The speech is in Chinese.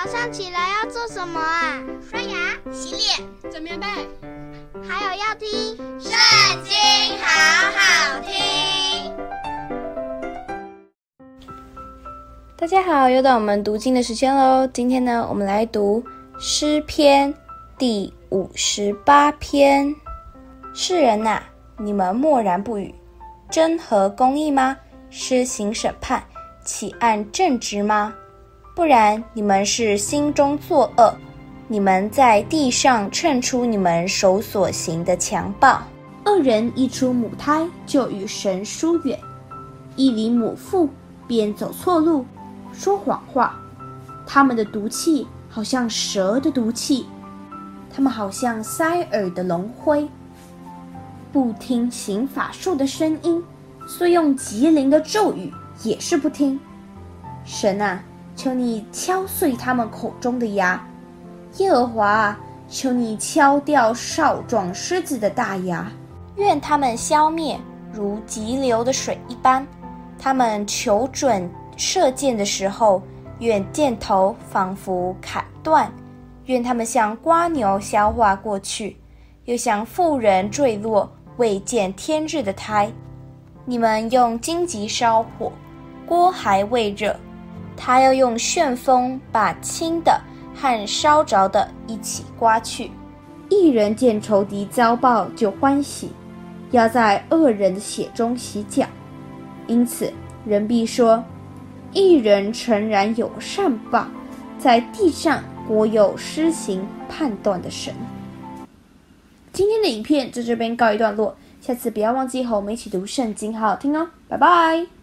早上起来要做什么啊？刷牙、洗脸、整棉被，还有要听《圣经》，好好听。大家好，又到我们读经的时间喽。今天呢，我们来读诗篇第五十八篇。世人呐，你们默然不语，真合公义吗？施行审判，岂按正直吗？不然，你们是心中作恶，你们在地上称出你们手所行的强暴。恶人一出母胎就与神疏远，一离母腹便走错路，说谎话。他们的毒气好像蛇的毒气，他们好像塞耳的龙灰，不听行法术的声音，虽用极灵的咒语也是不听。神啊！求你敲碎他们口中的牙，耶和华，求你敲掉少壮狮子的大牙，愿他们消灭如急流的水一般。他们求准射箭的时候，愿箭头仿佛砍断。愿他们像瓜牛消化过去，又像妇人坠落未见天日的胎。你们用荆棘烧火，锅还未热。他要用旋风把轻的和烧着的一起刮去。一人见仇敌遭报就欢喜，要在恶人的血中洗脚。因此人必说：一人诚然有善报，在地上国有施行判断的神。今天的影片在这边告一段落，下次不要忘记和我们一起读圣经，好好听哦，拜拜。